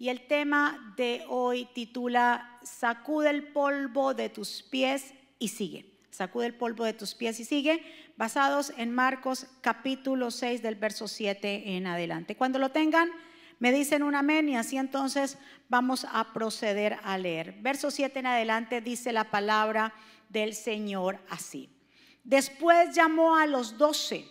Y el tema de hoy titula Sacude el polvo de tus pies y sigue. Sacude el polvo de tus pies y sigue, basados en Marcos capítulo 6 del verso 7 en adelante. Cuando lo tengan, me dicen un amén y así entonces vamos a proceder a leer. Verso 7 en adelante dice la palabra del Señor así. Después llamó a los doce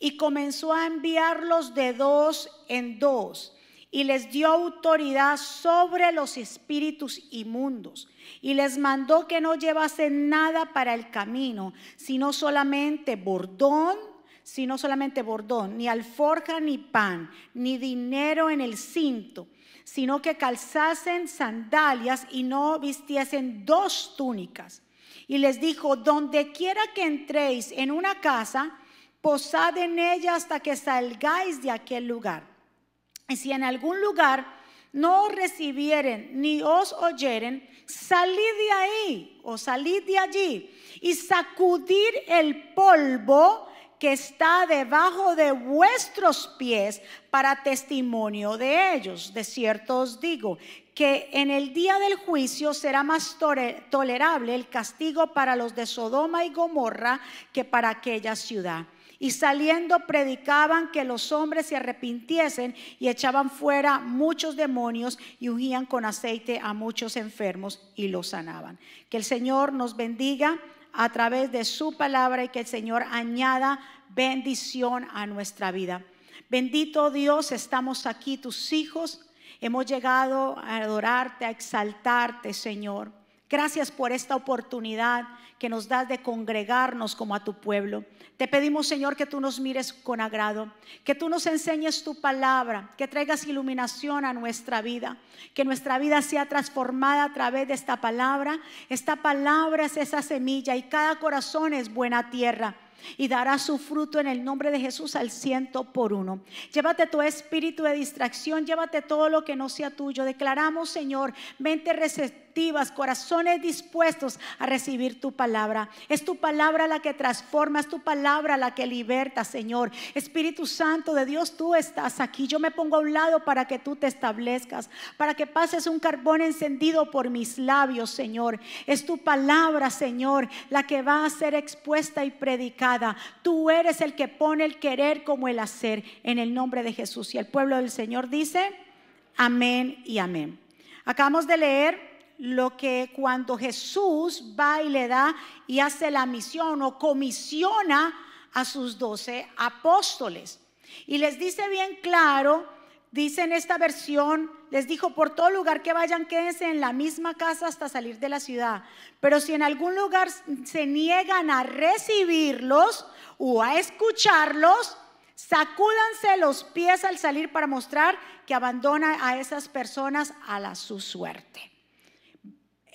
y comenzó a enviarlos de dos en dos y les dio autoridad sobre los espíritus inmundos y les mandó que no llevasen nada para el camino, sino solamente bordón, sino solamente bordón, ni alforja ni pan, ni dinero en el cinto, sino que calzasen sandalias y no vistiesen dos túnicas. Y les dijo, donde quiera que entréis en una casa, posad en ella hasta que salgáis de aquel lugar. Y si en algún lugar no recibieren ni os oyeren, salid de ahí o salid de allí y sacudir el polvo que está debajo de vuestros pies para testimonio de ellos. De cierto os digo que en el día del juicio será más tolerable el castigo para los de Sodoma y Gomorra que para aquella ciudad. Y saliendo predicaban que los hombres se arrepintiesen y echaban fuera muchos demonios y ungían con aceite a muchos enfermos y los sanaban. Que el Señor nos bendiga a través de su palabra y que el Señor añada bendición a nuestra vida. Bendito Dios, estamos aquí, tus hijos. Hemos llegado a adorarte, a exaltarte, Señor. Gracias por esta oportunidad que nos das de congregarnos como a tu pueblo. Te pedimos, Señor, que tú nos mires con agrado, que tú nos enseñes tu palabra, que traigas iluminación a nuestra vida, que nuestra vida sea transformada a través de esta palabra. Esta palabra es esa semilla y cada corazón es buena tierra y dará su fruto en el nombre de Jesús al ciento por uno. Llévate tu espíritu de distracción, llévate todo lo que no sea tuyo. Declaramos, Señor, mente corazones dispuestos a recibir tu palabra. Es tu palabra la que transforma, es tu palabra la que liberta, Señor. Espíritu Santo de Dios, tú estás aquí. Yo me pongo a un lado para que tú te establezcas, para que pases un carbón encendido por mis labios, Señor. Es tu palabra, Señor, la que va a ser expuesta y predicada. Tú eres el que pone el querer como el hacer en el nombre de Jesús. Y el pueblo del Señor dice, amén y amén. Acabamos de leer lo que cuando Jesús va y le da y hace la misión o comisiona a sus doce apóstoles. Y les dice bien claro, dice en esta versión, les dijo, por todo lugar que vayan, quédense en la misma casa hasta salir de la ciudad. Pero si en algún lugar se niegan a recibirlos o a escucharlos, sacúdanse los pies al salir para mostrar que abandona a esas personas a la su suerte.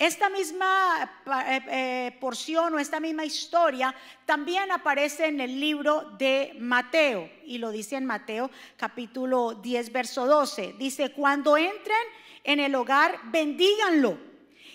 Esta misma eh, eh, porción o esta misma historia también aparece en el libro de Mateo y lo dice en Mateo capítulo 10 verso 12. Dice, cuando entren en el hogar, bendíganlo.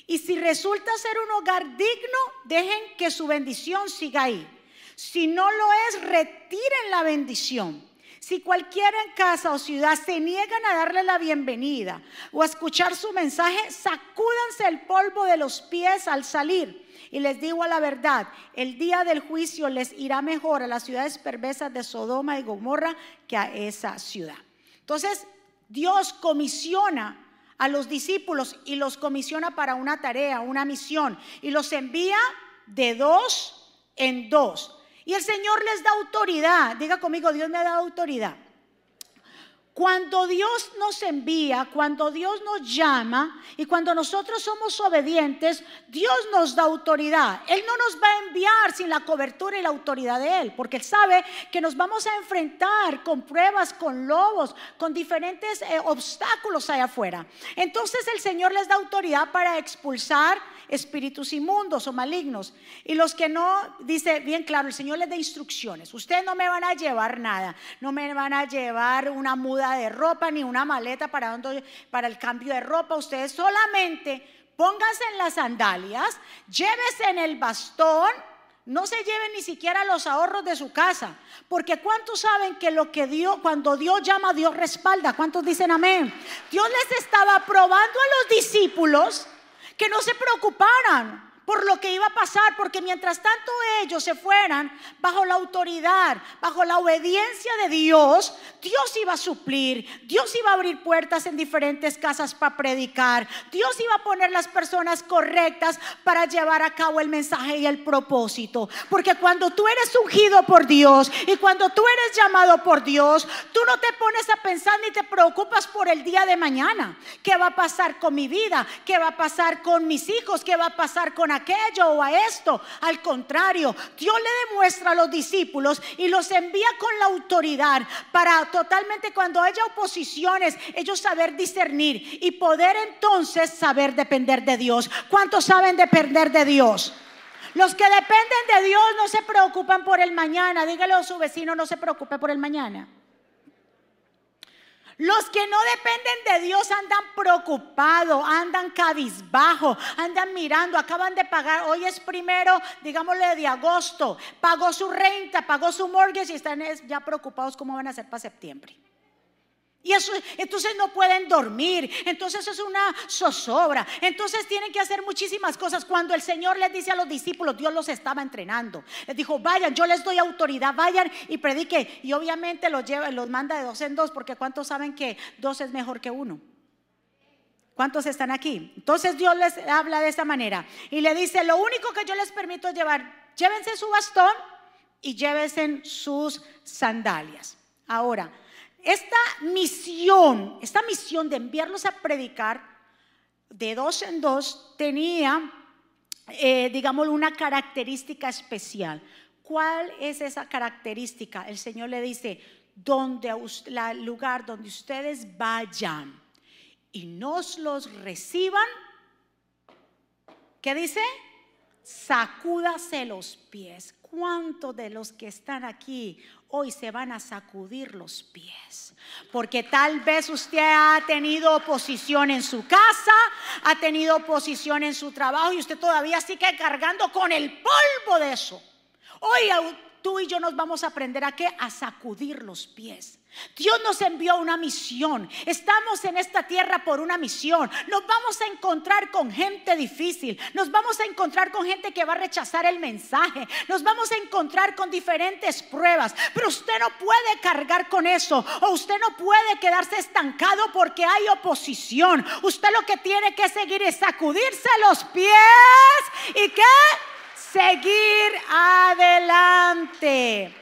Y si resulta ser un hogar digno, dejen que su bendición siga ahí. Si no lo es, retiren la bendición. Si cualquiera en casa o ciudad se niegan a darle la bienvenida o a escuchar su mensaje, sacúdanse el polvo de los pies al salir. Y les digo la verdad, el día del juicio les irá mejor a las ciudades perversas de Sodoma y Gomorra que a esa ciudad. Entonces, Dios comisiona a los discípulos y los comisiona para una tarea, una misión, y los envía de dos en dos. Y el Señor les da autoridad. Diga conmigo, Dios me ha dado autoridad. Cuando Dios nos envía, cuando Dios nos llama y cuando nosotros somos obedientes, Dios nos da autoridad. Él no nos va a enviar sin la cobertura y la autoridad de Él, porque Él sabe que nos vamos a enfrentar con pruebas, con lobos, con diferentes eh, obstáculos allá afuera. Entonces el Señor les da autoridad para expulsar espíritus inmundos o malignos. Y los que no, dice bien claro, el Señor les da instrucciones. Ustedes no me van a llevar nada, no me van a llevar una muda de ropa ni una maleta para, para el cambio de ropa. Ustedes solamente pónganse en las sandalias, llévese en el bastón, No se lleven ni siquiera los ahorros de su casa, porque ¿cuántos saben que lo que Dios, cuando Dios llama, Dios respalda? ¿Cuántos dicen amén? Dios les estaba probando a los discípulos que no se preocuparan, por lo que iba a pasar, porque mientras tanto ellos se fueran bajo la autoridad, bajo la obediencia de Dios, Dios iba a suplir, Dios iba a abrir puertas en diferentes casas para predicar, Dios iba a poner las personas correctas para llevar a cabo el mensaje y el propósito. Porque cuando tú eres ungido por Dios y cuando tú eres llamado por Dios, tú no te pones a pensar ni te preocupas por el día de mañana. ¿Qué va a pasar con mi vida? ¿Qué va a pasar con mis hijos? ¿Qué va a pasar con aquello o a esto. Al contrario, Dios le demuestra a los discípulos y los envía con la autoridad para totalmente cuando haya oposiciones, ellos saber discernir y poder entonces saber depender de Dios. ¿Cuántos saben depender de Dios? Los que dependen de Dios no se preocupan por el mañana. Dígale a su vecino, no se preocupe por el mañana. Los que no dependen de Dios andan preocupados, andan cabizbajo, andan mirando, acaban de pagar, hoy es primero, digámosle de agosto, pagó su renta, pagó su mortgage y están ya preocupados cómo van a hacer para septiembre. Y eso, entonces no pueden dormir, entonces es una zozobra, entonces tienen que hacer muchísimas cosas. Cuando el Señor les dice a los discípulos, Dios los estaba entrenando. Les dijo, vayan, yo les doy autoridad, vayan y predique. Y obviamente los, lleva, los manda de dos en dos, porque ¿cuántos saben que dos es mejor que uno? ¿Cuántos están aquí? Entonces Dios les habla de esta manera y le dice, lo único que yo les permito llevar, llévense su bastón y llévense sus sandalias. Ahora, esta misión, esta misión de enviarlos a predicar de dos en dos tenía, eh, digamos, una característica especial. ¿Cuál es esa característica? El Señor le dice, donde el lugar donde ustedes vayan y nos los reciban, ¿qué dice? Sacúdase los pies. ¿Cuántos de los que están aquí hoy se van a sacudir los pies. Porque tal vez usted ha tenido oposición en su casa, ha tenido oposición en su trabajo y usted todavía sigue cargando con el polvo de eso. Hoy tú y yo nos vamos a aprender a qué? A sacudir los pies. Dios nos envió una misión. Estamos en esta tierra por una misión. Nos vamos a encontrar con gente difícil. Nos vamos a encontrar con gente que va a rechazar el mensaje. Nos vamos a encontrar con diferentes pruebas. Pero usted no puede cargar con eso. O usted no puede quedarse estancado porque hay oposición. Usted lo que tiene que seguir es sacudirse los pies. ¿Y qué? Seguir adelante.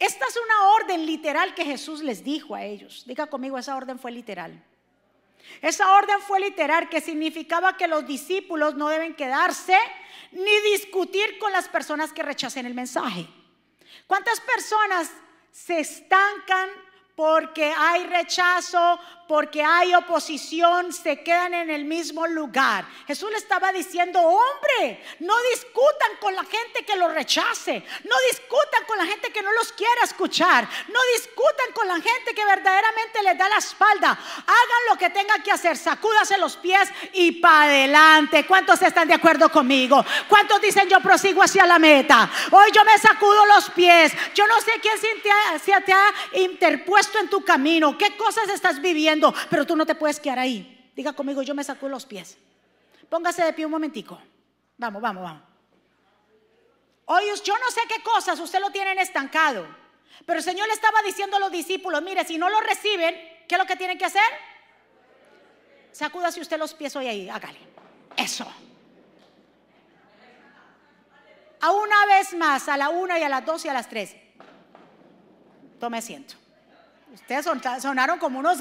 Esta es una orden literal que Jesús les dijo a ellos. Diga conmigo, esa orden fue literal. Esa orden fue literal que significaba que los discípulos no deben quedarse ni discutir con las personas que rechacen el mensaje. ¿Cuántas personas se estancan porque hay rechazo, porque hay oposición, se quedan en el mismo lugar. Jesús le estaba diciendo, hombre, no discutan con la gente que los rechace, no discutan con la gente que no los quiera escuchar, no discutan con la gente que verdaderamente les da la espalda. Hagan lo que tengan que hacer, sacúdase los pies y para adelante. ¿Cuántos están de acuerdo conmigo? ¿Cuántos dicen yo prosigo hacia la meta? Hoy yo me sacudo los pies. Yo no sé quién se te ha interpuesto en tu camino, qué cosas estás viviendo pero tú no te puedes quedar ahí. Diga conmigo, yo me saco los pies. Póngase de pie un momentico. Vamos, vamos, vamos. Hoy yo no sé qué cosas usted lo tienen estancado. Pero el Señor le estaba diciendo a los discípulos, mire, si no lo reciben, ¿qué es lo que tienen que hacer? Sacúdase usted los pies hoy ahí, hágale. Eso. A una vez más, a la una y a las dos y a las tres. Tome asiento. Ustedes sonaron como unos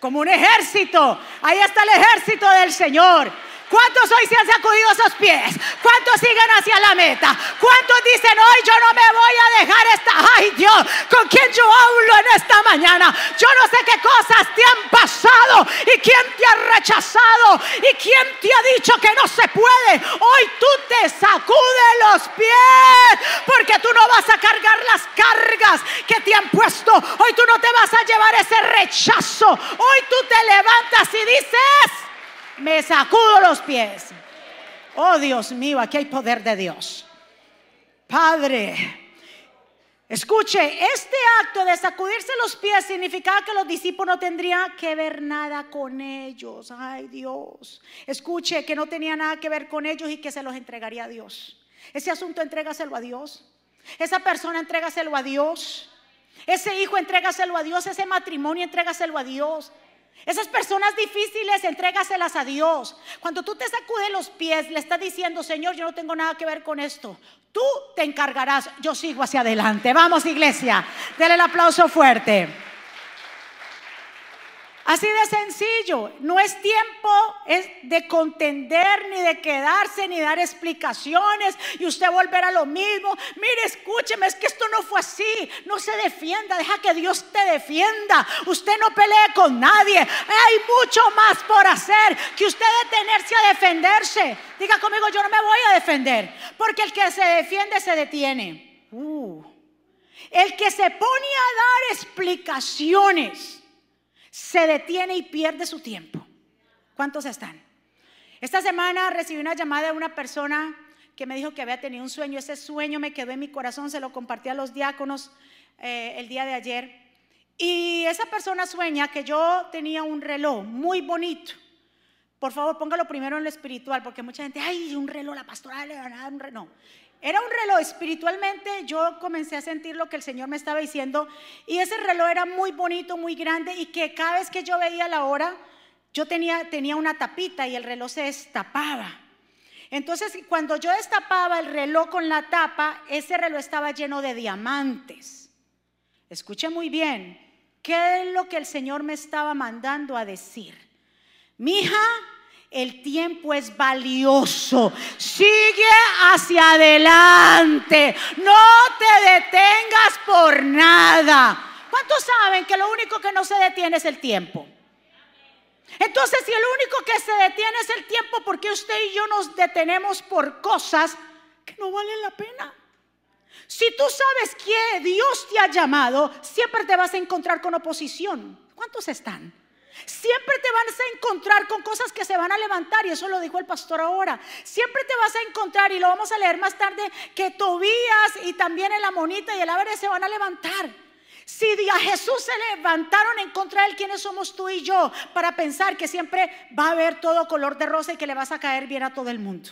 como un ejército. Ahí está el ejército del Señor. ¿Cuántos hoy se han sacudido esos pies? ¿Cuántos siguen hacia la meta? ¿Cuántos dicen hoy yo no me voy a dejar esta? Ay Dios, ¿con quién yo hablo en esta mañana? Yo no sé qué cosas te han pasado y quién te ha rechazado y quién te ha dicho que no se puede. Hoy tú te sacudes los pies porque tú no vas a cargar las cargas que te han puesto. Hoy tú no te vas a llevar ese rechazo. Hoy tú te levantas y dices me sacudo los pies. Oh Dios mío, aquí hay poder de Dios. Padre. Escuche, este acto de sacudirse los pies significaba que los discípulos no tendrían que ver nada con ellos. Ay Dios. Escuche, que no tenía nada que ver con ellos y que se los entregaría a Dios. Ese asunto entrégaselo a Dios. Esa persona entrégaselo a Dios. Ese hijo entrégaselo a Dios. Ese matrimonio entrégaselo a Dios. Esas personas difíciles, entrégaselas a Dios. Cuando tú te sacudes los pies, le estás diciendo, Señor, yo no tengo nada que ver con esto. Tú te encargarás, yo sigo hacia adelante. Vamos, iglesia, denle el aplauso fuerte. Así de sencillo, no es tiempo de contender, ni de quedarse, ni dar explicaciones y usted volver a lo mismo. Mire, escúcheme, es que esto no fue así. No se defienda, deja que Dios te defienda. Usted no pelee con nadie. Hay mucho más por hacer que usted detenerse a defenderse. Diga conmigo, yo no me voy a defender, porque el que se defiende se detiene. Uh. El que se pone a dar explicaciones se detiene y pierde su tiempo. ¿Cuántos están? Esta semana recibí una llamada de una persona que me dijo que había tenido un sueño. Ese sueño me quedó en mi corazón, se lo compartí a los diáconos eh, el día de ayer. Y esa persona sueña que yo tenía un reloj muy bonito. Por favor, póngalo primero en lo espiritual, porque mucha gente, ay, un reloj, la pastora le un reloj. No, era un reloj espiritualmente, yo comencé a sentir lo que el Señor me estaba diciendo y ese reloj era muy bonito, muy grande y que cada vez que yo veía la hora, yo tenía, tenía una tapita y el reloj se destapaba. Entonces, cuando yo destapaba el reloj con la tapa, ese reloj estaba lleno de diamantes. Escuche muy bien, ¿qué es lo que el Señor me estaba mandando a decir? Mi hija, el tiempo es valioso. Sigue hacia adelante. No te detengas por nada. ¿Cuántos saben que lo único que no se detiene es el tiempo? Entonces, si el único que se detiene es el tiempo, ¿por qué usted y yo nos detenemos por cosas que no valen la pena? Si tú sabes que Dios te ha llamado, siempre te vas a encontrar con oposición. ¿Cuántos están? Siempre te vas a encontrar con cosas que se van a levantar, y eso lo dijo el pastor ahora. Siempre te vas a encontrar, y lo vamos a leer más tarde, que Tobías y también el Amonita y el Ábere se van a levantar. Si a Jesús se levantaron en contra de él, ¿quiénes somos tú y yo? Para pensar que siempre va a haber todo color de rosa y que le vas a caer bien a todo el mundo.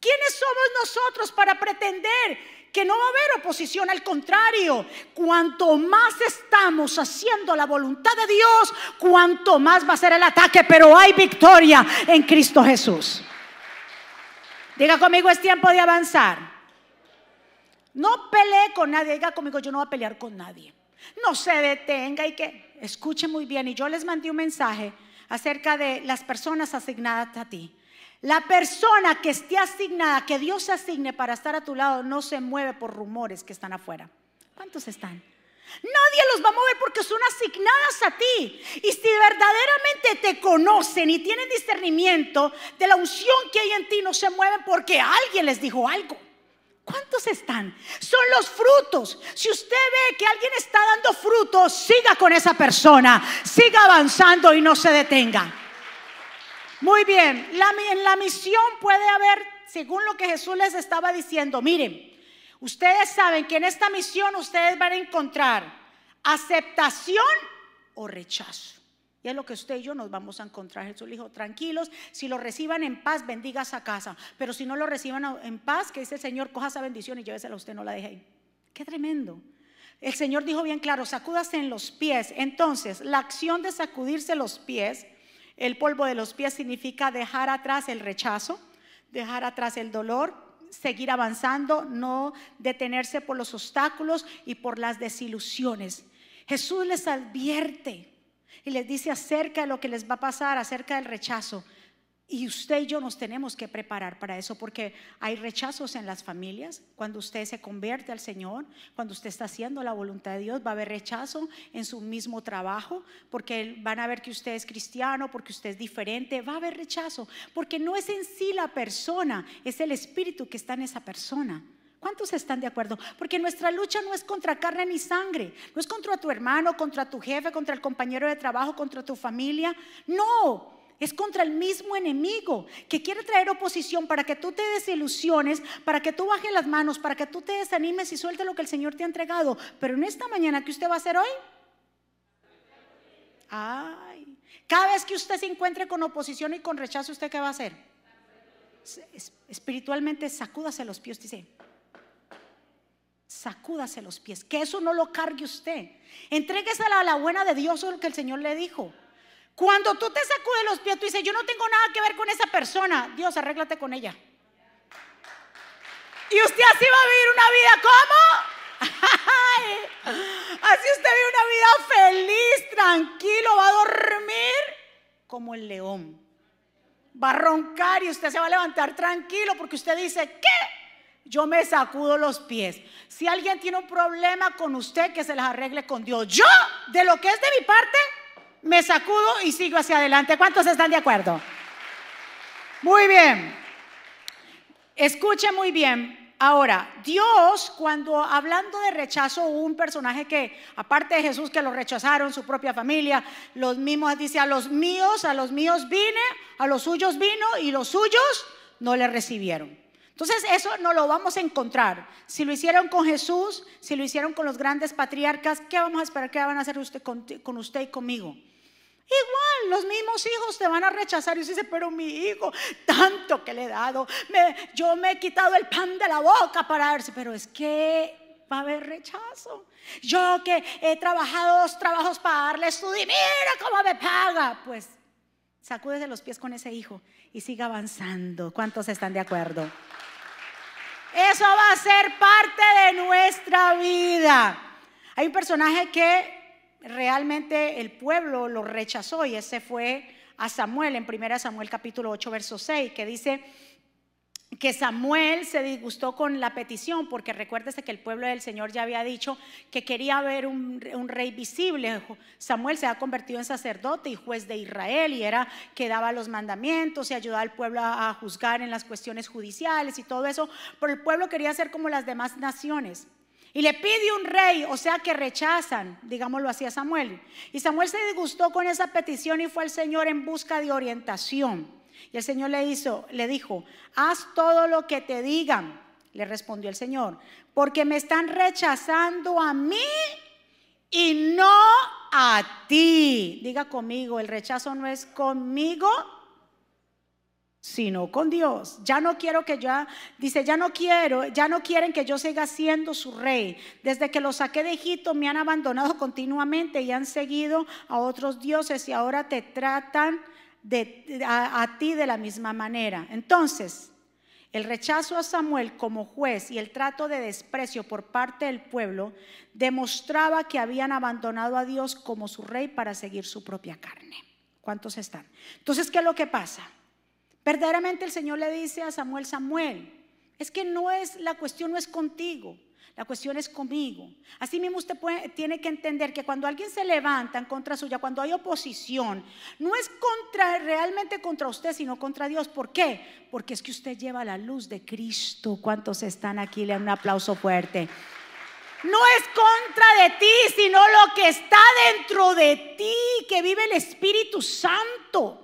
¿Quiénes somos nosotros para pretender que no va a haber oposición, al contrario, cuanto más estamos haciendo la voluntad de Dios, cuanto más va a ser el ataque, pero hay victoria en Cristo Jesús. Diga conmigo, es tiempo de avanzar. No pelee con nadie, diga conmigo, yo no voy a pelear con nadie. No se detenga y que escuche muy bien. Y yo les mandé un mensaje acerca de las personas asignadas a ti. La persona que esté asignada, que Dios asigne para estar a tu lado, no se mueve por rumores que están afuera. ¿Cuántos están? Nadie los va a mover porque son asignadas a ti. Y si verdaderamente te conocen y tienen discernimiento de la unción que hay en ti, no se mueven porque alguien les dijo algo. ¿Cuántos están? Son los frutos. Si usted ve que alguien está dando frutos, siga con esa persona, siga avanzando y no se detenga. Muy bien, en la misión puede haber, según lo que Jesús les estaba diciendo, miren, ustedes saben que en esta misión ustedes van a encontrar aceptación o rechazo. Y es lo que usted y yo nos vamos a encontrar. Jesús dijo, tranquilos, si lo reciban en paz, bendiga esa casa. Pero si no lo reciban en paz, que dice el Señor, coja esa bendición y llévesela a usted, no la deje ahí. Qué tremendo. El Señor dijo bien claro, sacúdase en los pies. Entonces, la acción de sacudirse los pies el polvo de los pies significa dejar atrás el rechazo, dejar atrás el dolor, seguir avanzando, no detenerse por los obstáculos y por las desilusiones. Jesús les advierte y les dice acerca de lo que les va a pasar, acerca del rechazo. Y usted y yo nos tenemos que preparar para eso porque hay rechazos en las familias. Cuando usted se convierte al Señor, cuando usted está haciendo la voluntad de Dios, va a haber rechazo en su mismo trabajo porque van a ver que usted es cristiano, porque usted es diferente. Va a haber rechazo porque no es en sí la persona, es el espíritu que está en esa persona. ¿Cuántos están de acuerdo? Porque nuestra lucha no es contra carne ni sangre, no es contra tu hermano, contra tu jefe, contra el compañero de trabajo, contra tu familia. No, Es contra el mismo enemigo que quiere traer oposición para que tú te desilusiones, para que tú bajes las manos, para que tú te desanimes y suelte lo que el Señor te ha entregado. Pero en esta mañana, ¿qué usted va a hacer hoy? Ay, cada vez que usted se encuentre con oposición y con rechazo, ¿usted qué va a hacer? Espiritualmente, sacúdase los pies, dice. Sacúdase los pies, que eso no lo cargue usted. Entréguesela a la buena de Dios, o lo que el Señor le dijo. Cuando tú te sacudes los pies, tú dices, yo no tengo nada que ver con esa persona. Dios, arréglate con ella. Y usted así va a vivir una vida como. así usted vive una vida feliz, tranquilo, va a dormir como el león. Va a roncar y usted se va a levantar tranquilo porque usted dice, ¿qué? Yo me sacudo los pies. Si alguien tiene un problema con usted, que se les arregle con Dios. Yo, de lo que es de mi parte, me sacudo y sigo hacia adelante. ¿Cuántos están de acuerdo? Muy bien. Escuche muy bien. Ahora, Dios, cuando hablando de rechazo, un personaje que, aparte de Jesús, que lo rechazaron, su propia familia, los mismos, dice, a los míos, a los míos vine, a los suyos vino y los suyos no le recibieron. Entonces, eso no lo vamos a encontrar. Si lo hicieron con Jesús, si lo hicieron con los grandes patriarcas, ¿qué vamos a esperar que van a hacer usted con, con usted y conmigo? Igual, los mismos hijos te van a rechazar. Y usted dice, pero mi hijo, tanto que le he dado, yo me he quitado el pan de la boca para verse, pero es que va a haber rechazo. Yo que he trabajado dos trabajos para darle estudio y mira cómo me paga. Pues de los pies con ese hijo y siga avanzando. ¿Cuántos están de acuerdo? Eso va a ser parte de nuestra vida. Hay un personaje que realmente el pueblo lo rechazó y ese fue a Samuel en 1 Samuel capítulo 8 verso 6 que dice que Samuel se disgustó con la petición porque recuérdese que el pueblo del Señor ya había dicho que quería ver un, rey visible. Samuel se ha convertido en sacerdote y juez de Israel y era que daba los mandamientos y ayudaba al pueblo a juzgar en las cuestiones judiciales y todo eso, pero el pueblo quería ser como las demás naciones. Y le pide un rey, o sea que rechazan, digámoslo así a Samuel. Y Samuel se disgustó con esa petición y fue al Señor en busca de orientación. Y el Señor le hizo, le dijo, haz todo lo que te digan, le respondió el Señor, porque me están rechazando a mí y no a ti. Diga conmigo, el rechazo no es conmigo, sino con Dios. Ya no quiero que ya, dice, ya no quiero, ya no quieren que yo siga siendo su rey. Desde que los saqué de Egipto me han abandonado continuamente y han seguido a otros dioses y ahora te tratan a, a ti de la misma manera. Entonces, el rechazo a Samuel como juez y el trato de desprecio por parte del pueblo demostraba que habían abandonado a Dios como su rey para seguir su propia carne. ¿Cuántos están? Entonces, ¿qué es lo que pasa? Verdaderamente el Señor le dice a Samuel, Samuel, es que no es, la cuestión no es contigo, la cuestión es conmigo. Así mismo usted tiene que entender que cuando alguien se levanta en contra suya, cuando hay oposición, no es contra, realmente contra usted, sino contra Dios. ¿Por qué? Porque es que usted lleva la luz de Cristo. ¿Cuántos están aquí? Le dan un aplauso fuerte. No es contra de ti, sino lo que está dentro de ti, que vive el Espíritu Santo.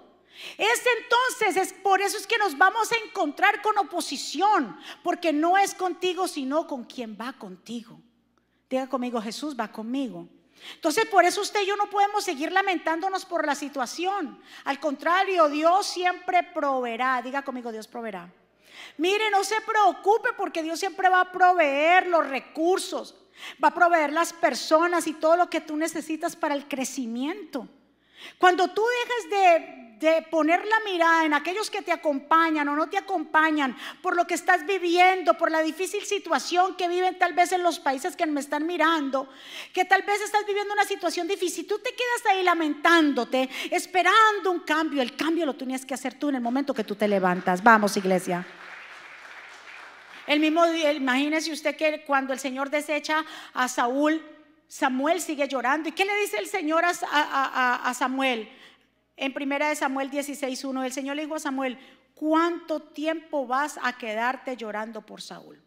Es entonces, es por eso es que nos vamos a encontrar con oposición, porque no es contigo, sino con quien va contigo. Diga conmigo, Jesús va conmigo. Entonces, por eso usted y yo no podemos seguir lamentándonos por la situación. Al contrario, Dios siempre proveerá. Diga conmigo, Dios proveerá. Mire, no se preocupe porque Dios siempre va a proveer los recursos, va a proveer las personas y todo lo que tú necesitas para el crecimiento. Cuando tú dejes de de poner la mirada en aquellos que te acompañan o no te acompañan, por lo que estás viviendo, por la difícil situación que viven tal vez en los países que me están mirando, que tal vez estás viviendo una situación difícil, tú te quedas ahí lamentándote, esperando un cambio. El cambio lo tenías que hacer tú en el momento que tú te levantas. Vamos, iglesia. El mismo día, imagínese usted que cuando el Señor desecha a Saúl, Samuel sigue llorando. ¿Y qué le dice el Señor a, a Samuel? En primera de Samuel 16:1, el Señor le dijo a Samuel, ¿cuánto tiempo vas a quedarte llorando por Saúl?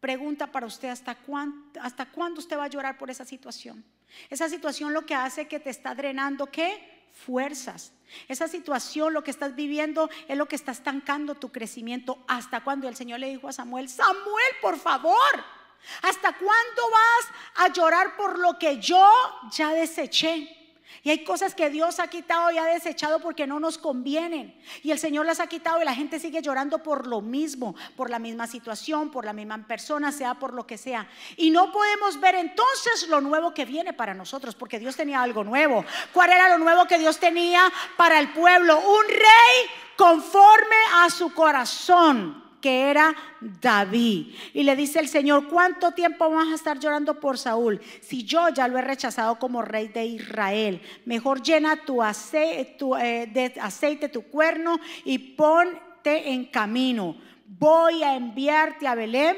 Pregunta para usted, ¿hasta cuándo, ¿hasta cuándo usted va a llorar por esa situación? Esa situación lo que hace que te está drenando, ¿qué? fuerzas. Esa situación, lo que estás viviendo, es lo que está estancando tu crecimiento. Hasta cuando el Señor le dijo a Samuel, Samuel, por favor, ¿hasta cuándo vas a llorar por lo que yo ya deseché? Y hay cosas que Dios ha quitado y ha desechado porque no nos convienen. Y el Señor las ha quitado y la gente sigue llorando por lo mismo, por la misma situación, por la misma persona, sea por lo que sea. Y no podemos ver entonces lo nuevo que viene para nosotros, porque Dios tenía algo nuevo. ¿Cuál era lo nuevo que Dios tenía para el pueblo? Un rey conforme a su corazón que era David. Y le dice el Señor, ¿cuánto tiempo vas a estar llorando por Saúl? Si yo ya lo he rechazado como rey de Israel, mejor llena tu aceite, tu, eh, aceite tu cuerno y ponte en camino. Voy a enviarte a Belén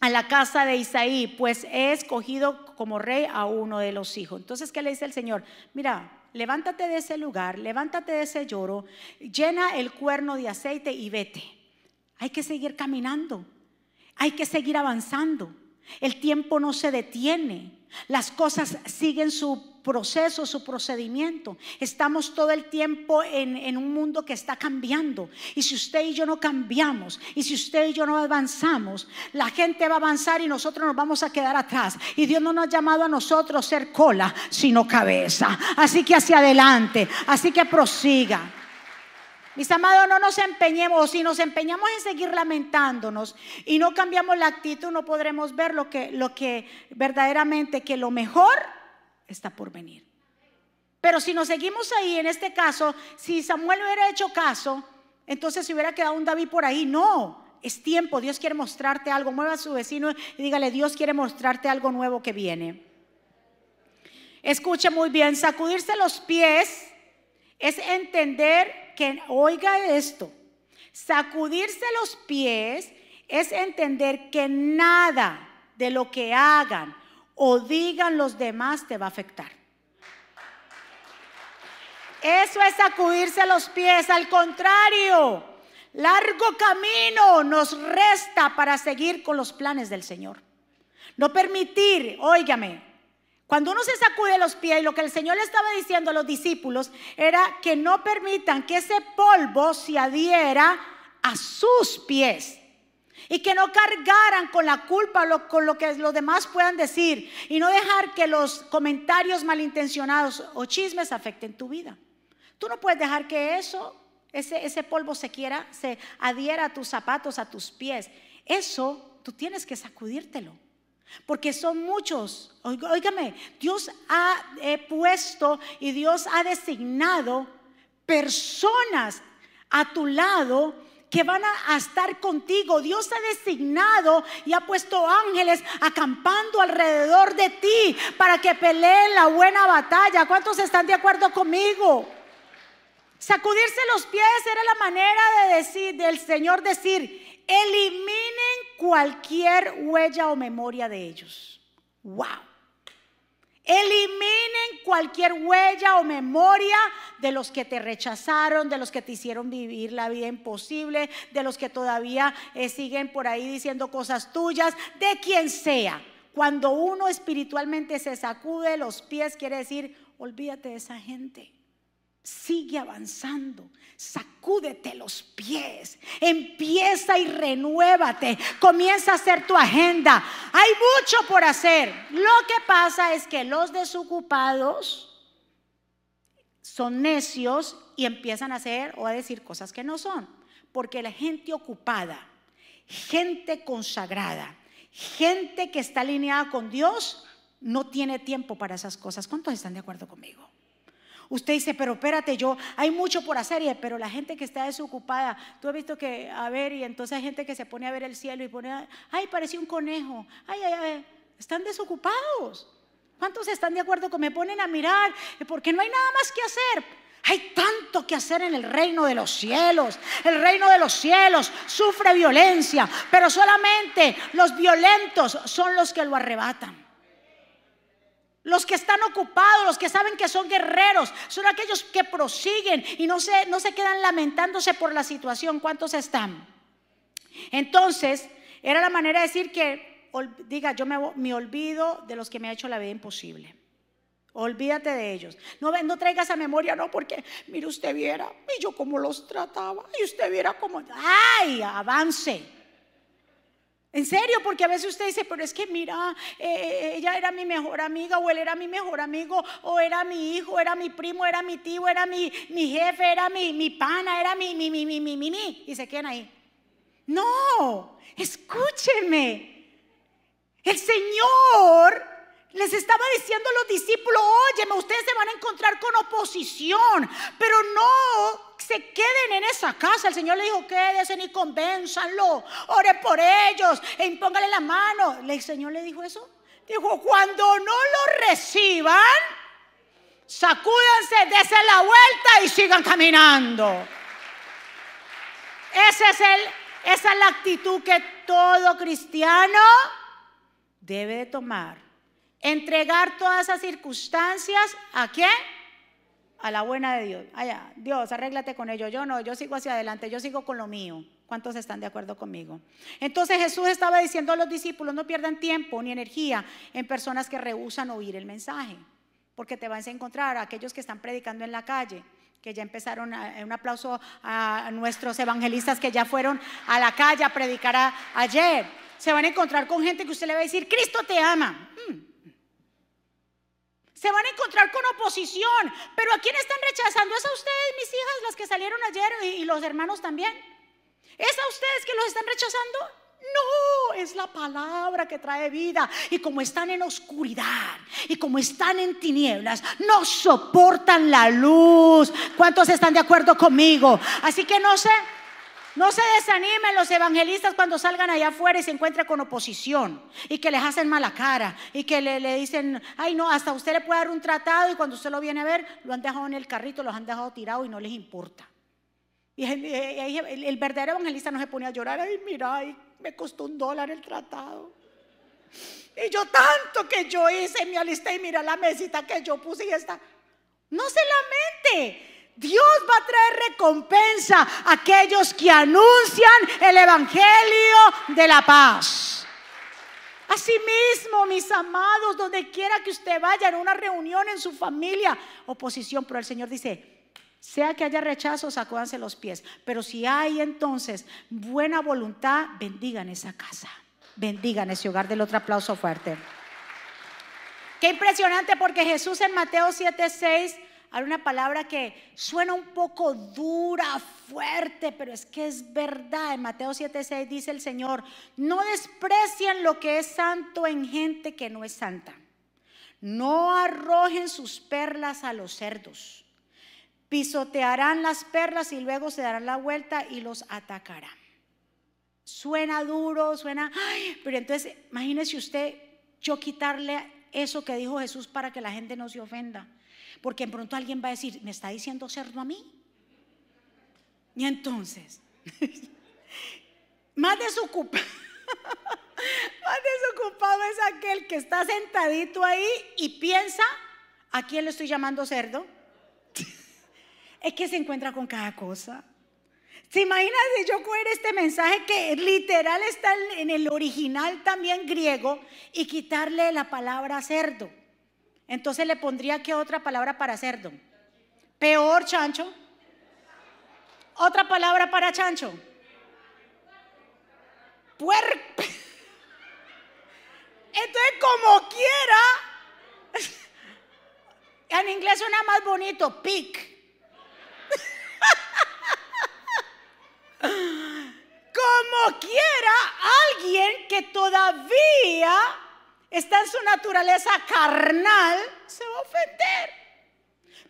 a la casa de Isaí, pues he escogido como rey a uno de los hijos. Entonces, ¿qué le dice el Señor? Mira, levántate de ese lugar, levántate de ese lloro, llena el cuerno de aceite y vete. Hay que seguir caminando. Hay que seguir avanzando. El tiempo no se detiene. Las cosas siguen su proceso, su procedimiento. Estamos todo el tiempo en, un mundo que está cambiando. Y si usted y yo no cambiamos, y si usted y yo no avanzamos, la gente va a avanzar y nosotros nos vamos a quedar atrás. Y Dios no nos ha llamado a nosotros ser cola, sino cabeza. Así que hacia adelante, así que prosiga. Mis amados, no nos empeñemos, si nos empeñamos en seguir lamentándonos y no cambiamos la actitud, no podremos ver lo que, lo que verdaderamente, que lo mejor está por venir. Pero si nos seguimos ahí, en este caso, si Samuel hubiera hecho caso, entonces se hubiera quedado un David por ahí. No, es tiempo, Dios quiere mostrarte algo. Mueva a su vecino y dígale, Dios quiere mostrarte algo nuevo que viene. Escuche muy bien, sacudirse los pies es entender que oiga esto, sacudirse los pies es entender que nada de lo que hagan o digan los demás te va a afectar. Eso es sacudirse los pies, al contrario, largo camino nos resta para seguir con los planes del Señor. No permitir, óigame, cuando uno se sacude los pies, lo que el Señor le estaba diciendo a los discípulos era que no permitan que ese polvo se adhiera a sus pies. Y que no cargaran con la culpa con lo que los demás puedan decir. Y no dejar que los comentarios malintencionados o chismes afecten tu vida. Tú no puedes dejar que eso, ese, ese polvo se quiera, se adhiera a tus zapatos, a tus pies. Eso tú tienes que sacudírtelo. Porque son muchos. Óigame, Dios ha eh, puesto y Dios ha designado personas a tu lado que van a, estar contigo. Dios ha designado y ha puesto ángeles acampando alrededor de ti para que peleen la buena batalla. ¿Cuántos están de acuerdo conmigo? Sacudirse los pies era la manera de decir del Señor decir, eliminen cualquier huella o memoria de ellos. Wow. Eliminen cualquier huella o memoria de los que te rechazaron, de los que te hicieron vivir la vida imposible, de los que todavía eh, siguen por ahí diciendo cosas tuyas, de quien sea. Cuando uno espiritualmente se sacude los pies, quiere decir, olvídate de esa gente. Sigue avanzando, sacúdete los pies, empieza y renuévate, comienza a hacer tu agenda. Hay mucho por hacer. Lo que pasa es que los desocupados son necios y empiezan a hacer o a decir cosas que no son. Porque la gente ocupada, gente consagrada, gente que está alineada con Dios, no tiene tiempo para esas cosas. ¿Cuántos están de acuerdo conmigo? Usted dice, pero espérate, yo, hay mucho por hacer, pero la gente que está desocupada, tú has visto que, a ver, y entonces hay gente que se pone a ver el cielo y pone, ay, parecía un conejo, ay, ay, ay, están desocupados. ¿Cuántos están de acuerdo con me ponen a mirar? Porque no hay nada más que hacer. Hay tanto que hacer en el reino de los cielos. El reino de los cielos sufre violencia, pero solamente los violentos son los que lo arrebatan. Los que están ocupados, los que saben que son guerreros, son aquellos que prosiguen y no se, no se quedan lamentándose por la situación. ¿Cuántos están? Entonces, era la manera de decir que, diga, yo me, me olvido de los que me ha hecho la vida imposible. Olvídate de ellos. No, no traigas a memoria, no, porque mire usted viera, y yo cómo los trataba, y usted viera cómo, ay, avance. En serio, porque a veces usted dice, pero es que mira, eh, ella era mi mejor amiga, o él era mi mejor amigo, o era mi hijo, era mi primo, era mi tío, era mi, mi jefe, era mi, mi pana, era mi, mi, mi, mi, mi, mi, mi, y se quedan ahí. No, escúcheme. El Señor les estaba diciendo a los discípulos, óyeme, ustedes se van a encontrar con oposición, pero no se queden en esa casa. El Señor le dijo, quédense y convénzanlo, ore por ellos e impóngale la mano. El Señor le dijo eso. Dijo, cuando no lo reciban, sacúdanse, dense la vuelta y sigan caminando. Ese es el, esa es la actitud que todo cristiano debe de tomar Entregar todas esas circunstancias a quién? A la buena de Dios. Dios, arréglate con ello. Yo no, yo sigo hacia adelante, yo sigo con lo mío. ¿Cuántos están de acuerdo conmigo? Entonces Jesús estaba diciendo a los discípulos, no pierdan tiempo ni energía en personas que rehusan oír el mensaje, porque te vas a encontrar a aquellos que están predicando en la calle, que ya empezaron, un aplauso a nuestros evangelistas que ya fueron a la calle a predicar ayer. Se van a encontrar con gente que usted le va a decir, Cristo te ama. Hmm. Se van a encontrar con oposición. Pero ¿a quién están rechazando? ¿Es a ustedes, mis hijas, las que salieron ayer y, los hermanos también? ¿Es a ustedes que los están rechazando? No, es la palabra que trae vida. Y como están en oscuridad y como están en tinieblas, no soportan la luz. ¿Cuántos están de acuerdo conmigo? Así que no sé, no se desanimen los evangelistas cuando salgan allá afuera y se encuentren con oposición y que les hacen mala cara y que le, dicen, ay no, hasta usted le puede dar un tratado y cuando usted lo viene a ver, lo han dejado en el carrito, los han dejado tirado y no les importa. Y el, verdadero evangelista no se pone a llorar, ay mira, me costó un dólar el tratado. Y yo tanto que yo hice, me alisté y mira la mesita que yo puse y está. No se lamente. Dios va a traer recompensa a aquellos que anuncian el Evangelio de la paz. Asimismo, mis amados, donde quiera que usted vaya, en una reunión, en su familia, oposición, pero el Señor dice, sea que haya rechazo, sacúdanse los pies. Pero si hay entonces buena voluntad, bendigan esa casa. Bendigan ese hogar del otro aplauso fuerte. Qué impresionante porque Jesús en Mateo 7:6 hay una palabra que suena un poco dura, fuerte, pero es que es verdad. En Mateo 7:6 dice el Señor, no desprecien lo que es santo en gente que no es santa. No arrojen sus perlas a los cerdos. Pisotearán las perlas y luego se darán la vuelta y los atacarán. Suena duro, suena, pero entonces imagínese usted yo quitarle eso que dijo Jesús para que la gente no se ofenda. Porque en pronto alguien va a decir, ¿me está diciendo cerdo a mí? Y entonces, más desocupado, más desocupado es aquel que está sentadito ahí y piensa, ¿a quién le estoy llamando cerdo? es que se encuentra con cada cosa. ¿Se imagina si yo coger este mensaje que literal está en el original también griego y quitarle la palabra cerdo? Entonces le pondría que otra palabra para cerdo. Peor chancho. Otra palabra para chancho. Puerco. Entonces, como quiera, en inglés suena más bonito, pig. Como quiera, alguien que todavía está en su naturaleza carnal, se va a ofender.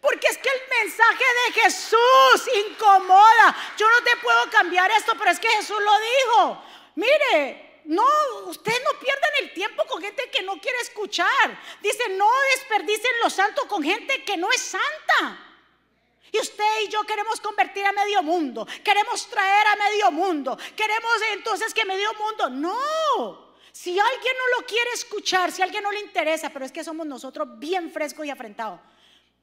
Porque es que el mensaje de Jesús incomoda. Yo no te puedo cambiar esto, pero es que Jesús lo dijo. Mire, no, ustedes no pierdan el tiempo con gente que no quiere escuchar. Dice, no desperdicien lo santo con gente que no es santa. Y usted y yo queremos convertir a medio mundo. Queremos traer a medio mundo. Queremos entonces que medio mundo. No. Si alguien no lo quiere escuchar, si alguien no le interesa, pero es que somos nosotros bien frescos y afrentados,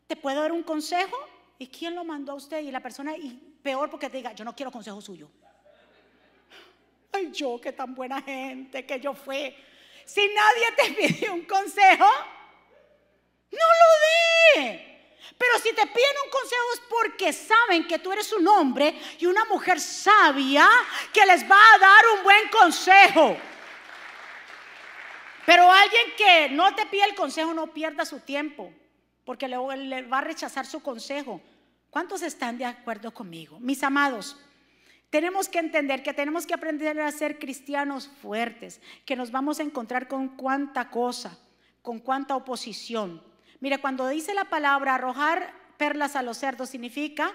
¿te puedo dar un consejo? ¿Y quién lo mandó a usted? Y la persona, y peor porque te diga, yo no quiero consejo suyo. Ay, yo, qué tan buena gente que yo fui. Si nadie te pidió un consejo, No lo dé. Pero si te piden un consejo es porque saben que tú eres un hombre y una mujer sabia que les va a dar un buen consejo. Pero alguien que no te pide el consejo no pierda su tiempo porque le, le va a rechazar su consejo. ¿Cuántos están de acuerdo conmigo? Mis amados, tenemos que entender que tenemos que aprender a ser cristianos fuertes, que nos vamos a encontrar con cuánta cosa, con cuánta oposición. Mire, cuando dice la palabra arrojar perlas a los cerdos significa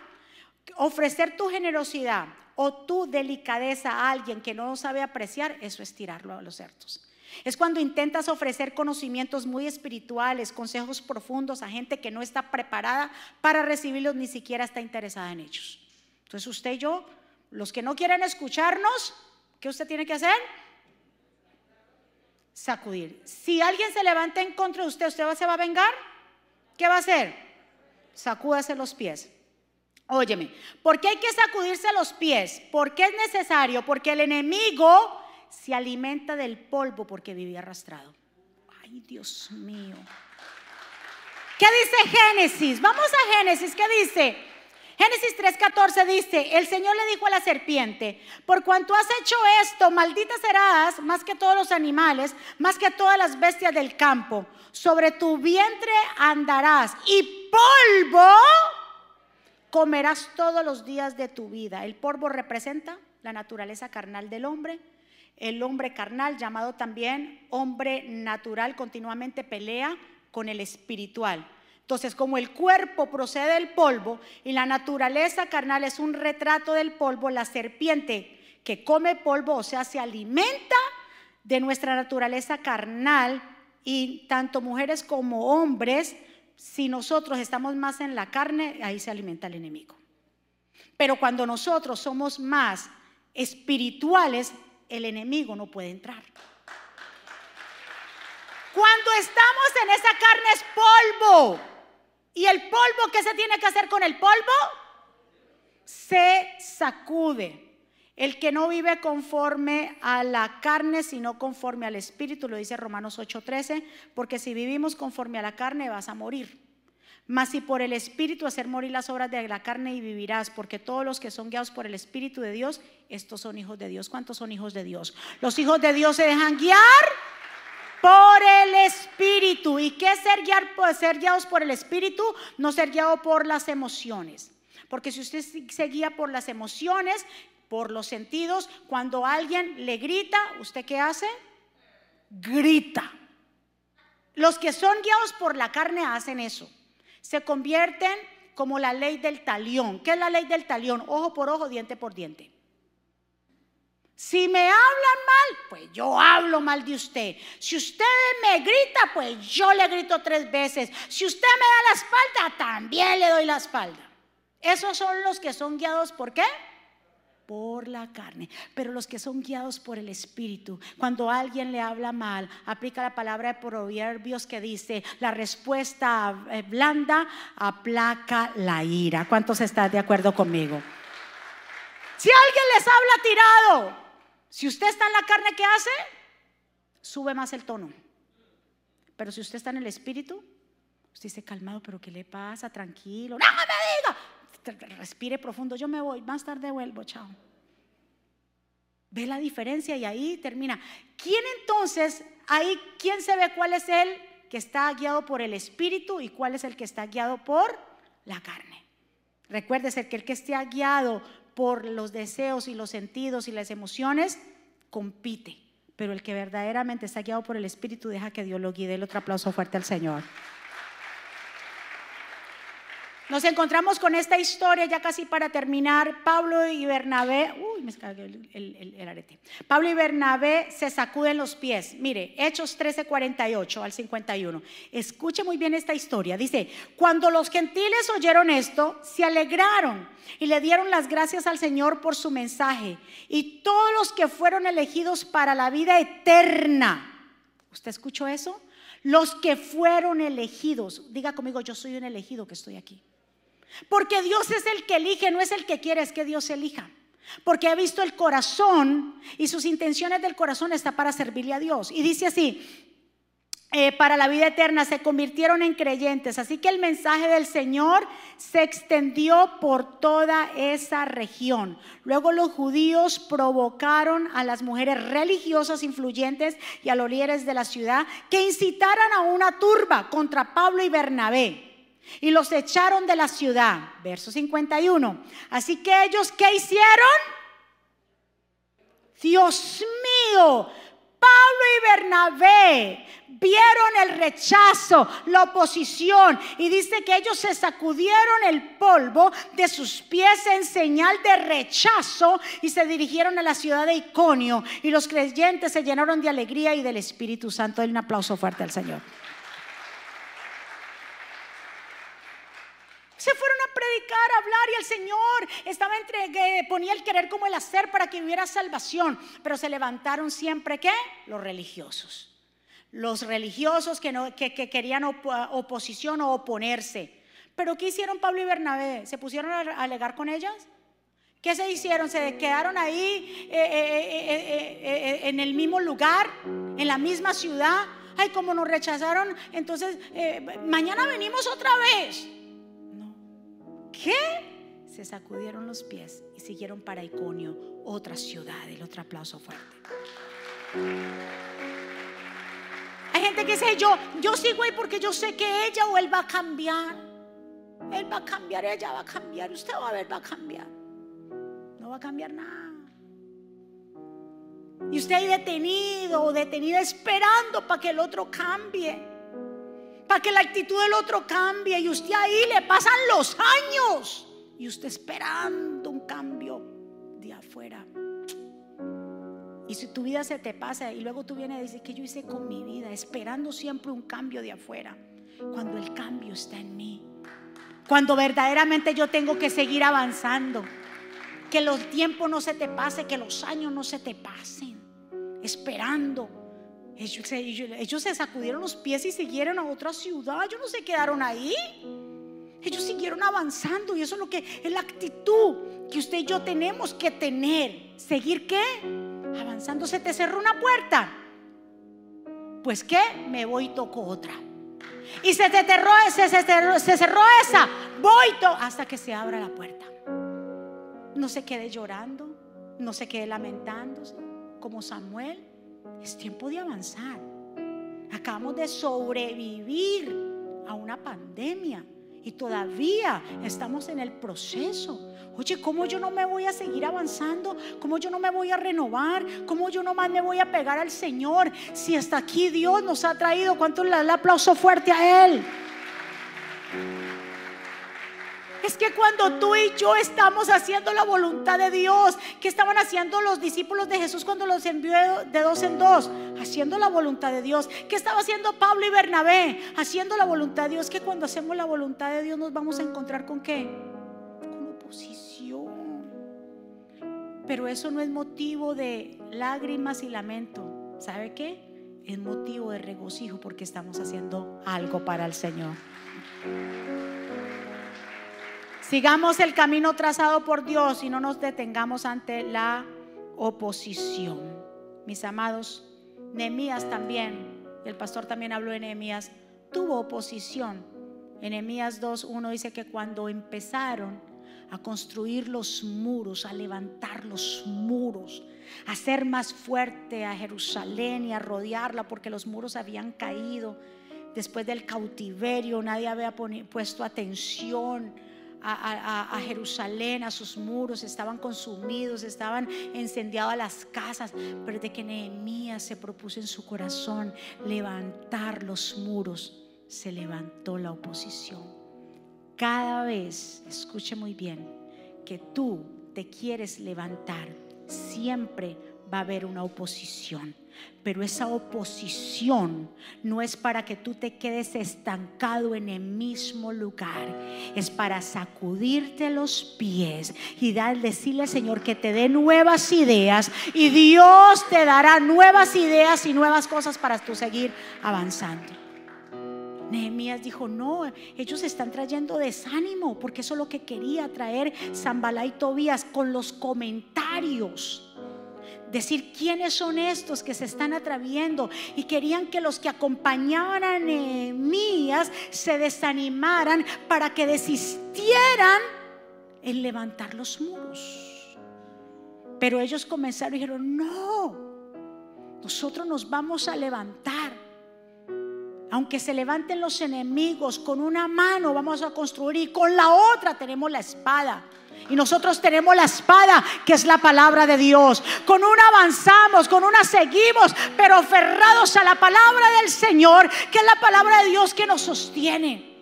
ofrecer tu generosidad o tu delicadeza a alguien que no sabe apreciar, eso es tirarlo a los cerdos. Es cuando intentas ofrecer conocimientos muy espirituales, consejos profundos a gente que no está preparada para recibirlos ni siquiera está interesada en ellos. Entonces usted y yo los que no quieren escucharnos, ¿qué usted tiene que hacer? Sacudir. Si alguien se levanta en contra de usted, ¿usted se va a vengar? ¿Qué va a hacer? Sacúdase los pies. Óyeme, ¿por qué hay que sacudirse los pies? ¿Por qué es necesario? Porque el enemigo se alimenta del polvo porque vivía arrastrado. Ay, Dios mío. ¿Qué dice Génesis? Vamos a Génesis, ¿qué dice? Génesis 3:14 dice, el Señor le dijo a la serpiente, por cuanto has hecho esto, maldita serás más que todos los animales, más que todas las bestias del campo. Sobre tu vientre andarás y polvo comerás todos los días de tu vida. El polvo representa la naturaleza carnal del hombre. El hombre carnal, llamado también hombre natural, continuamente pelea con el espiritual. Entonces, como el cuerpo procede del polvo y la naturaleza carnal es un retrato del polvo, la serpiente que come polvo, o sea, se alimenta de nuestra naturaleza carnal y tanto mujeres como hombres, si nosotros estamos más en la carne, ahí se alimenta el enemigo. Pero cuando nosotros somos más espirituales, el enemigo no puede entrar. Cuando estamos en esa carne es polvo. ¿Y el polvo qué se tiene que hacer con el polvo? Se sacude. El que no vive conforme a la carne, sino conforme al espíritu, lo dice Romanos 8:13, porque si vivimos conforme a la carne vas a morir. Mas si por el espíritu hacer morir las obras de la carne y vivirás, porque todos los que son guiados por el espíritu de Dios, estos son hijos de Dios. ¿Cuántos son hijos de Dios? Los hijos de Dios se dejan guiar por el Espíritu. ¿Y qué es ser, guiar, ser guiados por el Espíritu? No ser guiado por las emociones. Porque si usted se guía por las emociones, por los sentidos, cuando alguien le grita, ¿usted qué hace? Grita. Los que son guiados por la carne hacen eso. Se convierten como la ley del talión. ¿Qué es la ley del talión? Ojo por ojo, diente por diente. Si me hablan mal, pues yo hablo mal de usted. Si usted me grita, pues yo le grito tres veces. Si usted me da la espalda, también le doy la espalda. Esos son los que son guiados por qué? Por la carne. Pero los que son guiados por el Espíritu, cuando alguien le habla mal, aplica la palabra de Proverbios que dice, la respuesta eh, blanda aplaca la ira. ¿Cuántos están de acuerdo conmigo? Si alguien les habla tirado, si usted está en la carne, ¿qué hace? Sube más el tono. Pero si usted está en el espíritu, usted dice calmado, pero ¿qué le pasa? Tranquilo. No me diga. Respire profundo. Yo me voy. Más tarde vuelvo. Chao. Ve la diferencia y ahí termina. ¿Quién entonces, ahí, quién se ve cuál es el que está guiado por el espíritu y cuál es el que está guiado por la carne? Recuérdese que el que esté guiado por los deseos y los sentidos y las emociones, compite. Pero el que verdaderamente está guiado por el Espíritu deja que Dios lo guíe. El otro aplauso fuerte al Señor. Nos encontramos con esta historia ya casi para terminar. Pablo y Bernabé, uy, me el, el, arete. Pablo y Bernabé se sacuden los pies. Mire, Hechos 13, 48 al 51. Escuche muy bien esta historia. Dice, cuando los gentiles oyeron esto, se alegraron y le dieron las gracias al Señor por su mensaje. Y todos los que fueron elegidos para la vida eterna. ¿Usted escuchó eso? Los que fueron elegidos. Diga conmigo, yo soy un elegido que estoy aquí. Porque Dios es el que elige, no es el que quiere, es que Dios elija. Porque ha visto el corazón y sus intenciones del corazón está para servirle a Dios. Y dice así, eh, para la vida eterna se convirtieron en creyentes. Así que el mensaje del Señor se extendió por toda esa región. Luego los judíos provocaron a las mujeres religiosas influyentes y a los líderes de la ciudad que incitaran a una turba contra Pablo y Bernabé. Y los echaron de la ciudad. Verso 51. Así que ellos, ¿qué hicieron? Dios mío, Pablo y Bernabé vieron el rechazo, la oposición y dice que ellos se sacudieron el polvo de sus pies en señal de rechazo y se dirigieron a la ciudad de Iconio y los creyentes se llenaron de alegría y del Espíritu Santo. un aplauso fuerte al Señor. Se fueron a predicar, a hablar y el Señor estaba entre, ponía el querer como el hacer para que hubiera salvación. Pero se levantaron siempre, ¿qué? Los religiosos. Los religiosos que, no, que, querían oposición o oponerse. Pero ¿qué hicieron Pablo y Bernabé? ¿Se pusieron a alegar con ellas? ¿Qué se hicieron? ¿Se quedaron ahí eh, eh, eh, en el mismo lugar, en la misma ciudad? Ay, como nos rechazaron, entonces mañana venimos otra vez. ¿Qué? Se sacudieron los pies y siguieron para Iconio, otra ciudad. El otro aplauso fuerte. Hay gente que dice, yo, yo sigo ahí porque yo sé que ella o él va a cambiar. Él va a cambiar, ella va a cambiar, usted va a ver, va a cambiar. No va a cambiar nada. Y usted ahí detenido o detenida esperando para que el otro cambie para que la actitud del otro cambie. Y usted ahí le pasan los años y usted esperando un cambio de afuera. Y si tu vida se te pasa y luego tú vienes a decir que yo hice con mi vida, esperando siempre un cambio de afuera, cuando el cambio está en mí, cuando verdaderamente yo tengo que seguir avanzando, que los tiempos no se te pasen, que los años no se te pasen, esperando ellos, se sacudieron los pies y siguieron a otra ciudad. Ellos no se quedaron ahí. Ellos siguieron avanzando y eso es lo que es la actitud que usted y yo tenemos que tener. ¿Seguir qué? Avanzando. ¿Se te cerró una puerta? Pues qué, me voy y toco otra. Y se te cerró, se, esa, voy hasta que se abra la puerta. No se quede llorando, no se quede lamentándose, como Samuel. Es tiempo de avanzar. Acabamos de sobrevivir a una pandemia y todavía estamos en el proceso. Oye, ¿cómo yo no me voy a seguir avanzando? ¿Cómo yo no me voy a renovar? ¿Cómo yo no más me voy a pegar al Señor? Si hasta aquí Dios nos ha traído, ¿cuánto le aplauso fuerte a Él? Es que cuando tú y yo estamos haciendo la voluntad de Dios, ¿qué estaban haciendo los discípulos de Jesús cuando los envió de dos en dos? Haciendo la voluntad de Dios. ¿Qué estaba haciendo Pablo y Bernabé? Haciendo la voluntad de Dios. Que cuando hacemos la voluntad de Dios nos vamos a encontrar con qué? Con oposición. Pero eso no es motivo de lágrimas y lamento. ¿Sabe qué? Es motivo de regocijo porque estamos haciendo algo para el Señor. Sigamos el camino trazado por Dios y no nos detengamos ante la oposición. Mis amados, Nehemías también, el pastor también habló de Nehemías, tuvo oposición. En Nehemías 2.1 dice que cuando empezaron a construir los muros, a levantar los muros, a hacer más fuerte a Jerusalén y a rodearla porque los muros habían caído después del cautiverio, nadie había puesto atención a, Jerusalén, a sus muros, estaban consumidos, estaban encendiadas las casas, pero de que Nehemías se propuso en su corazón levantar los muros, se levantó la oposición. Cada vez, escuche muy bien, que tú te quieres levantar, siempre va a haber una oposición. Pero esa oposición no es para que tú te quedes estancado en el mismo lugar. Es para sacudirte los pies y dar, decirle al Señor que te dé nuevas ideas. Y Dios te dará nuevas ideas y nuevas cosas para tú seguir avanzando. Nehemías dijo, no, ellos están trayendo desánimo, porque eso es lo que quería traer Zambalá y Tobías con los comentarios decir quiénes son estos que se están atreviendo y querían que los que acompañaban a Nehemías se desanimaran para que desistieran en levantar los muros. Pero ellos comenzaron y dijeron, no, nosotros nos vamos a levantar. Aunque se levanten los enemigos, con una mano vamos a construir y con la otra tenemos la espada. Y nosotros tenemos la espada, que es la palabra de Dios. Con una avanzamos, con una seguimos, pero aferrados a la palabra del Señor, que es la palabra de Dios que nos sostiene.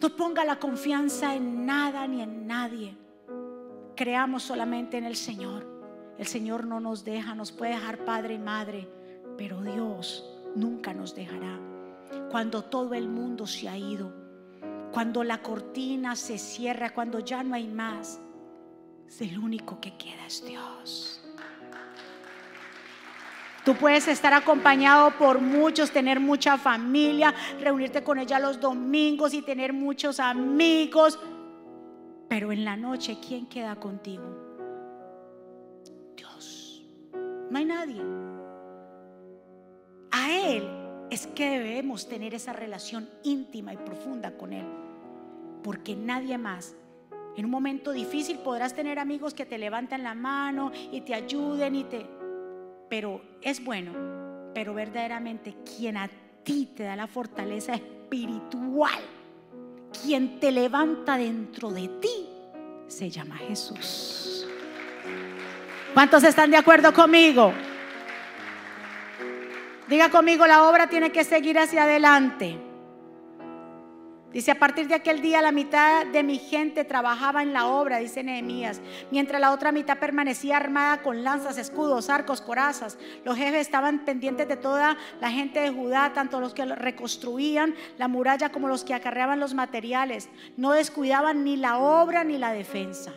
No ponga la confianza en nada ni en nadie. Creamos solamente en el Señor. El Señor no nos deja, nos puede dejar padre y madre, pero Dios nunca nos dejará. Cuando todo el mundo se ha ido, cuando la cortina se cierra, cuando ya no hay más, el único que queda es Dios. Tú puedes estar acompañado por muchos, tener mucha familia, reunirte con ella los domingos y tener muchos amigos. Pero en la noche, ¿quién queda contigo? Dios. No hay nadie. A Él es que debemos tener esa relación íntima y profunda con Él. Porque nadie más. En un momento difícil podrás tener amigos que te levantan la mano y te ayuden y te... Pero es bueno. Pero verdaderamente quien a ti te da la fortaleza espiritual, quien te levanta dentro de ti, se llama Jesús. ¿Cuántos están de acuerdo conmigo? Diga conmigo, la obra tiene que seguir hacia adelante. Dice, a partir de aquel día la mitad de mi gente trabajaba en la obra, dice Nehemías, mientras la otra mitad permanecía armada con lanzas, escudos, arcos, corazas. Los jefes estaban pendientes de toda la gente de Judá, tanto los que reconstruían la muralla como los que acarreaban los materiales. No descuidaban ni la obra ni la defensa.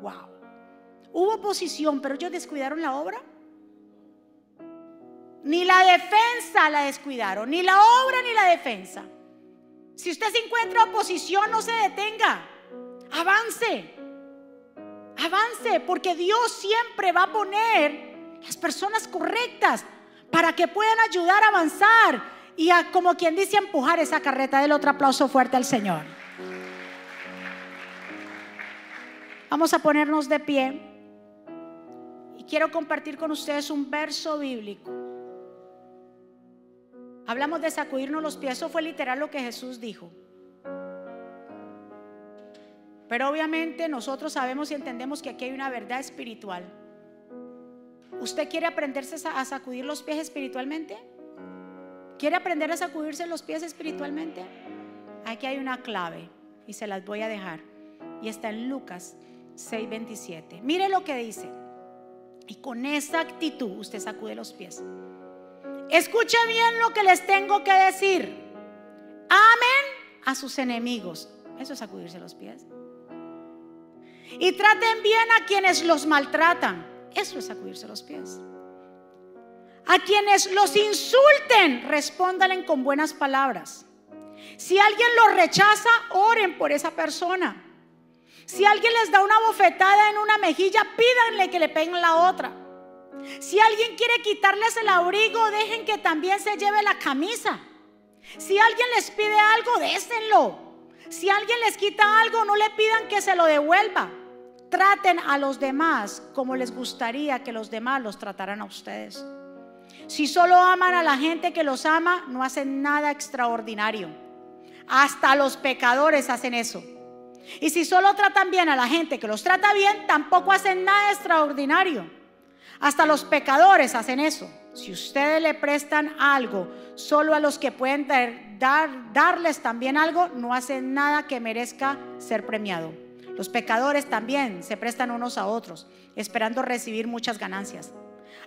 Wow. Hubo oposición, pero ellos descuidaron la obra. Ni la defensa la descuidaron, ni la obra ni la defensa. Si usted se encuentra oposición, no se detenga. Avance. Avance, porque Dios siempre va a poner las personas correctas para que puedan ayudar a avanzar y como quien dice, empujar esa carreta. Del otro aplauso fuerte al Señor. Vamos a ponernos de pie y quiero compartir con ustedes un verso bíblico Hablamos de sacudirnos los pies, eso fue literal lo que Jesús dijo. Pero obviamente nosotros sabemos y entendemos que aquí hay una verdad espiritual. ¿Usted quiere aprenderse a sacudir los pies espiritualmente? ¿Quiere aprender a sacudirse los pies espiritualmente? Aquí hay una clave y se las voy a dejar. Y está en Lucas 6:27. Mire lo que dice. Y con esa actitud usted sacude los pies. Escuche bien lo que les tengo que decir. Amen a sus enemigos. Eso es sacudirse los pies. Y traten bien a quienes los maltratan. Eso es sacudirse los pies. A quienes los insulten, respóndanle con buenas palabras. Si alguien los rechaza, oren por esa persona. Si alguien les da una bofetada en una mejilla, pídanle que le peguen la otra. Si alguien quiere quitarles el abrigo, dejen que también se lleve la camisa. Si alguien les pide algo, désenlo. Si alguien les quita algo, no le pidan que se lo devuelva. Traten a los demás como les gustaría que los demás los trataran a ustedes. Si solo aman a la gente que los ama, no hacen nada extraordinario. Hasta los pecadores hacen eso. Y si solo tratan bien a la gente que los trata bien, tampoco hacen nada extraordinario. Hasta los pecadores hacen eso. Si ustedes le prestan algo solo a los que pueden dar, darles también algo, no hacen nada que merezca ser premiado. Los pecadores también se prestan unos a otros, esperando recibir muchas ganancias.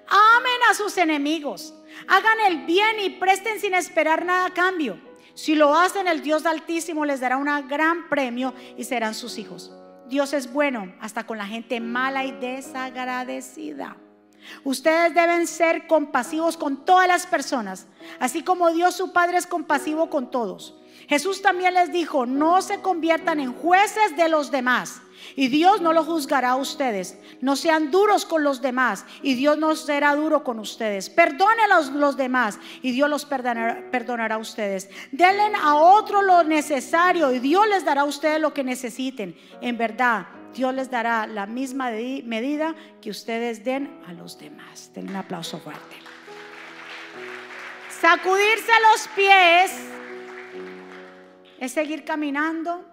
Amen a sus enemigos, hagan el bien y presten sin esperar nada a cambio. Si lo hacen, el Dios Altísimo les dará un gran premio y serán sus hijos. Dios es bueno hasta con la gente mala y desagradecida. Ustedes deben ser compasivos con todas las personas, así como Dios su Padre es compasivo con todos. Jesús también les dijo, no se conviertan en jueces de los demás. Y Dios no lo juzgará a ustedes. No sean duros con los demás. Y Dios no será duro con ustedes. Perdonen a los, demás. Y Dios los perdonará, perdonará a ustedes. Denle a otro lo necesario. Y Dios les dará a ustedes lo que necesiten. En verdad, Dios les dará la misma medida que ustedes den a los demás. Den un aplauso fuerte. Sacudirse los pies es seguir caminando,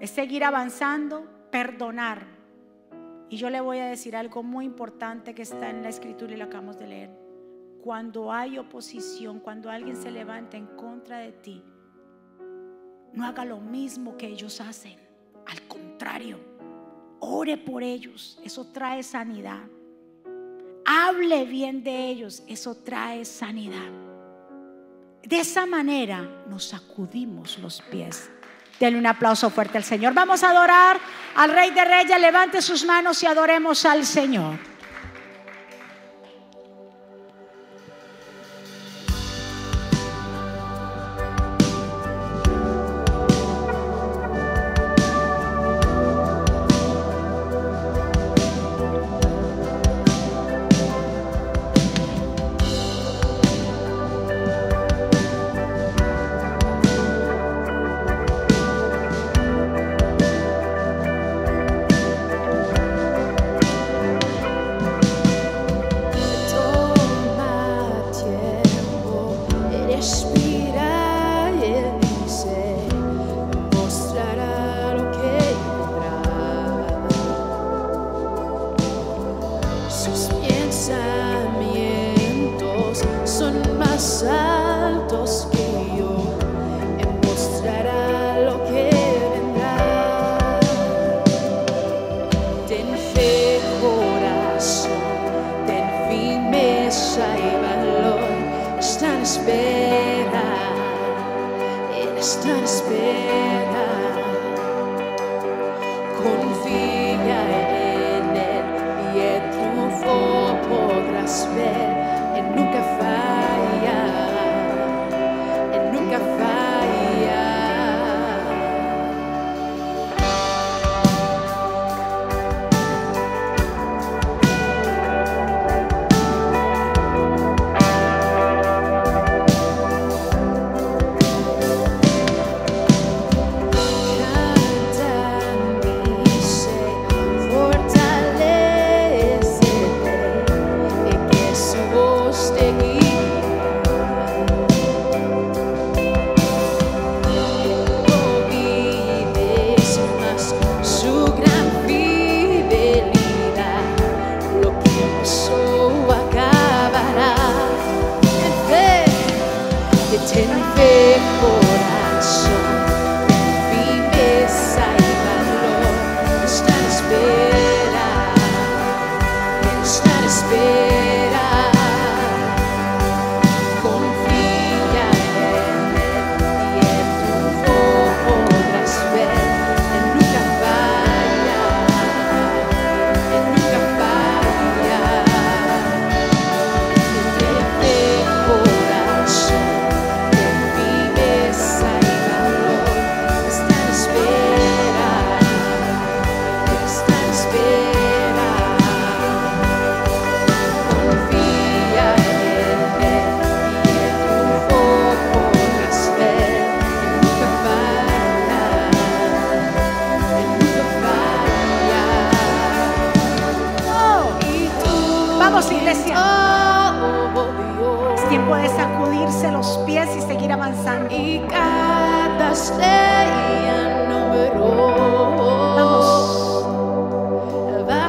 es seguir avanzando, perdonar. Y yo le voy a decir algo muy importante que está en la escritura y lo acabamos de leer. Cuando hay oposición, cuando alguien se levanta en contra de ti, no haga lo mismo que ellos hacen. Contrario, ore por ellos. Eso trae sanidad. Hable bien de ellos. Eso trae sanidad. De esa manera nos sacudimos los pies. Denle un aplauso fuerte al Señor. Vamos a adorar al Rey de Reyes. Levante sus manos y adoremos al Señor.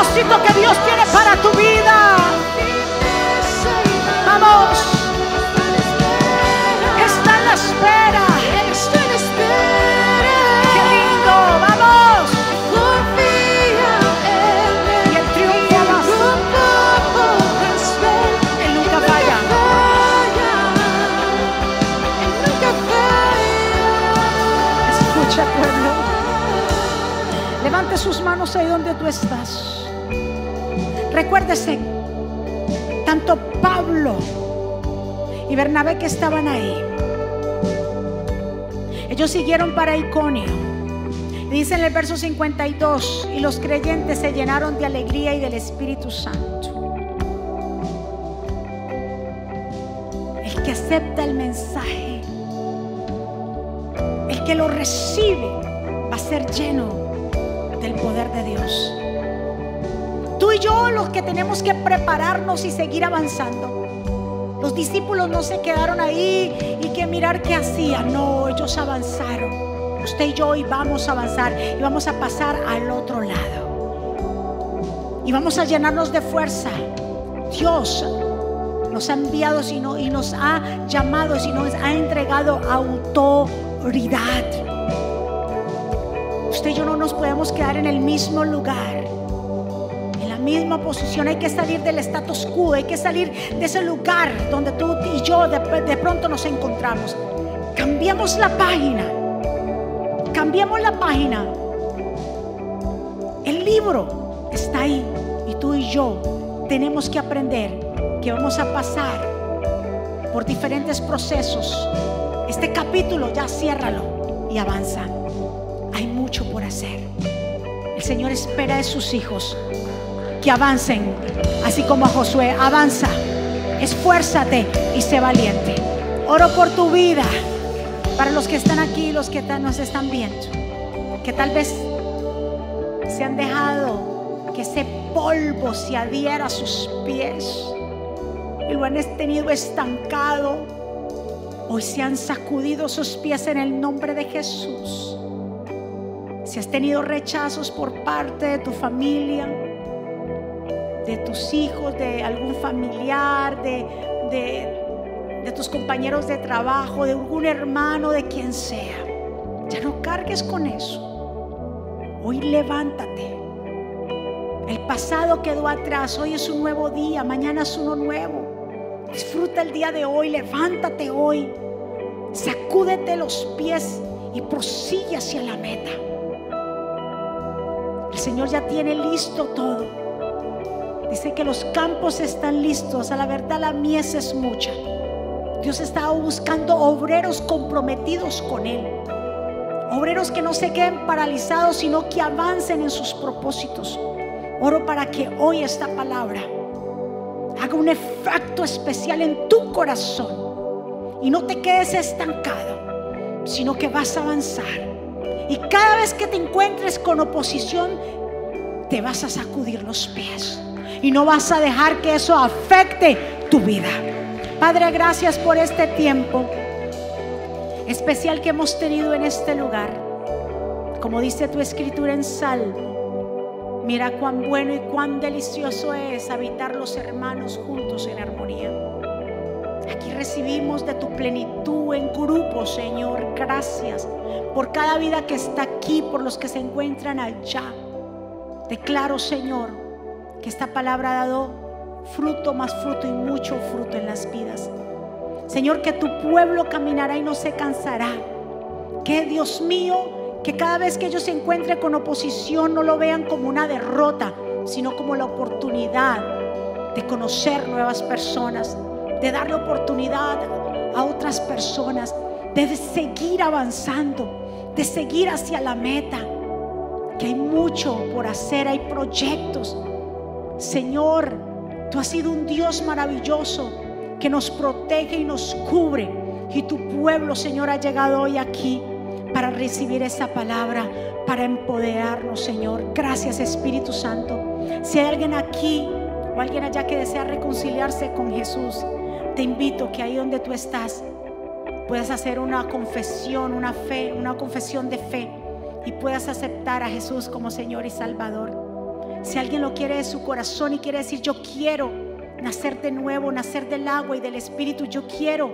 propósito que Dios tiene para tu vida. Vamos. Está en la espera. Qué lindo. Vamos. Y el triunfo avanza. Él nunca falla. Escucha, pueblo. Levante sus manos ahí donde tú estás. Recuérdese, tanto Pablo y Bernabé que estaban ahí. Ellos siguieron para Iconio. Dice en el verso 52, y los creyentes se llenaron de alegría y del Espíritu Santo. El que acepta el mensaje, el que lo recibe, va a ser lleno del poder de Dios. Yo los que tenemos que prepararnos y seguir avanzando. Los discípulos no se quedaron ahí y que mirar qué hacían. No, ellos avanzaron. Usted y yo hoy vamos a avanzar y vamos a pasar al otro lado. Y vamos a llenarnos de fuerza. Dios nos ha enviado y nos ha llamado y nos ha entregado autoridad. Usted y yo no nos podemos quedar en el mismo lugar, misma posición. Hay que salir del status quo, hay que salir de ese lugar donde tú y yo de, de pronto nos encontramos. Cambiamos la página, cambiamos la página. El libro está ahí y tú y yo tenemos que aprender que vamos a pasar por diferentes procesos. Este capítulo ya ciérralo y avanza. Hay mucho por hacer. El Señor espera de sus hijos que avancen, así como a Josué. Avanza, esfuérzate y sé valiente. Oro por tu vida, para los que están aquí los que nos están viendo, que tal vez se han dejado que ese polvo se adhiera a sus pies y lo han tenido estancado. Hoy se han sacudido sus pies en el nombre de Jesús. Si has tenido rechazos por parte de tu familia, de tus hijos, de algún familiar, de, de, tus compañeros de trabajo, de algún hermano, de quien sea, ya no cargues con eso. Hoy levántate. El pasado quedó atrás, hoy es un nuevo día, mañana es uno nuevo. Disfruta el día de hoy, levántate hoy, sacúdete los pies y prosigue hacia la meta. El Señor ya tiene listo todo. Dice que los campos están listos, a la verdad la mies es mucha. Dios está buscando obreros comprometidos con Él. Obreros que no se queden paralizados, sino que avancen en sus propósitos. Oro para que hoy esta palabra haga un efecto especial en tu corazón y no te quedes estancado, sino que vas a avanzar. Y cada vez que te encuentres con oposición, te vas a sacudir los pies y no vas a dejar que eso afecte tu vida. Padre, gracias por este tiempo especial que hemos tenido en este lugar. Como dice tu escritura en Salmo, mira cuán bueno y cuán delicioso es habitar los hermanos juntos en armonía. Aquí recibimos de tu plenitud en grupo, Señor. Gracias por cada vida que está aquí, por los que se encuentran allá. Declaro, Señor, que esta palabra ha dado fruto, más fruto y mucho fruto en las vidas. Señor, que tu pueblo caminará y no se cansará. Que Dios mío, que cada vez que ellos se encuentren con oposición no lo vean como una derrota, sino como la oportunidad de conocer nuevas personas, de darle oportunidad a otras personas, de seguir avanzando, de seguir hacia la meta. Que hay mucho por hacer, hay proyectos. Señor, tú has sido un Dios maravilloso que nos protege y nos cubre. Y tu pueblo, Señor, ha llegado hoy aquí para recibir esa palabra, para empoderarnos, Señor. Gracias, Espíritu Santo. Si hay alguien aquí o alguien allá que desea reconciliarse con Jesús, te invito que ahí donde tú estás puedas hacer una confesión, una fe, una confesión de fe y puedas aceptar a Jesús como Señor y Salvador. Si alguien lo quiere de su corazón y quiere decir, yo quiero nacer de nuevo, nacer del agua y del Espíritu, yo quiero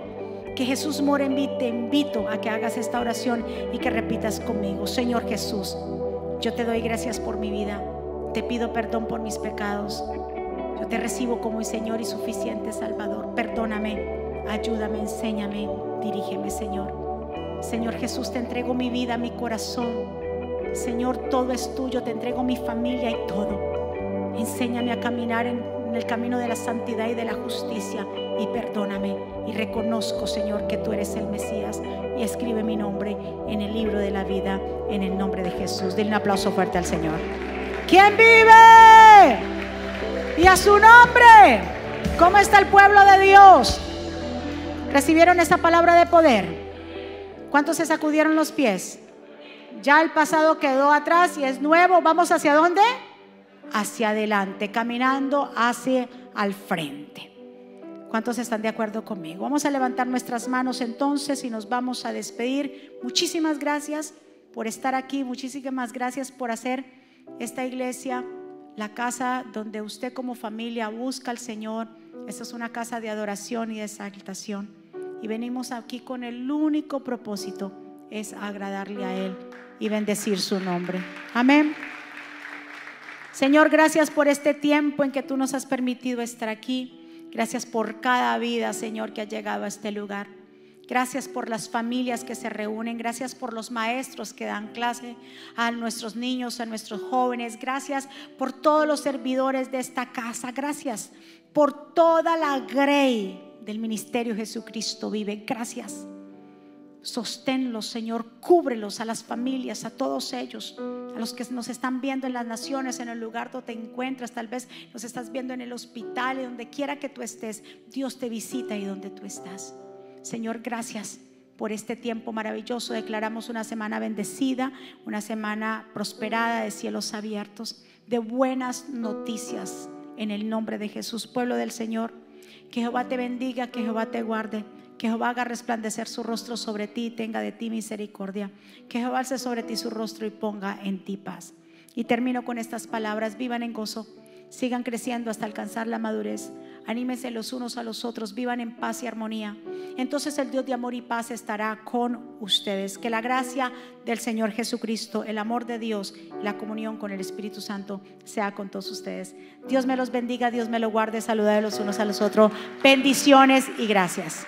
que Jesús more en mí, te invito a que hagas esta oración y que repitas conmigo, Señor Jesús, yo te doy gracias por mi vida, te pido perdón por mis pecados, yo te recibo como mi Señor y suficiente Salvador, perdóname, ayúdame, enséñame, dirígeme, Señor. Señor Jesús, te entrego mi vida, mi corazón. Señor, todo es tuyo, te entrego mi familia y todo. Enséñame a caminar en, el camino de la santidad y de la justicia y perdóname. Y reconozco, Señor, que tú eres el Mesías y escribe mi nombre en el libro de la vida en el nombre de Jesús. Denle un aplauso fuerte al Señor. ¿Quién vive? Y a su nombre. ¿Cómo está el pueblo de Dios? ¿Recibieron esa palabra de poder? ¿Cuántos se sacudieron los pies? Ya el pasado quedó atrás y es nuevo. ¿Vamos hacia dónde? Hacia adelante, caminando hacia al frente. ¿Cuántos están de acuerdo conmigo? Vamos a levantar nuestras manos entonces y nos vamos a despedir. Muchísimas gracias por estar aquí. Muchísimas gracias por hacer esta iglesia la casa donde usted como familia busca al Señor. Esta es una casa de adoración y de exaltación. Y venimos aquí con el único propósito, es agradarle a Él y bendecir su nombre. Amén. Señor, gracias por este tiempo en que tú nos has permitido estar aquí. Gracias por cada vida, Señor, que ha llegado a este lugar. Gracias por las familias que se reúnen. Gracias por los maestros que dan clase a nuestros niños, a nuestros jóvenes. Gracias por todos los servidores de esta casa. Gracias por toda la grey del ministerio Jesucristo vive. Gracias. Sosténlos, Señor, cúbrelos a las familias, a todos ellos, a los que nos están viendo en las naciones, en el lugar donde te encuentras, tal vez nos estás viendo en el hospital, donde quiera que tú estés, Dios te visita y donde tú estás. Señor, gracias por este tiempo maravilloso. Declaramos una semana bendecida, una semana prosperada de cielos abiertos, de buenas noticias en el nombre de Jesús, pueblo del Señor. Que Jehová te bendiga, que Jehová te guarde. Que Jehová haga resplandecer su rostro sobre ti y tenga de ti misericordia. Que Jehová alce sobre ti su rostro y ponga en ti paz. Y termino con estas palabras. Vivan en gozo. Sigan creciendo hasta alcanzar la madurez anímense los unos a los otros, vivan en paz y armonía. Entonces el Dios de amor y paz estará con ustedes. Que la gracia del Señor Jesucristo, el amor de Dios, la comunión con el Espíritu Santo sea con todos ustedes. Dios me los bendiga, Dios me lo guarde, saluda los unos a los otros. Bendiciones y gracias.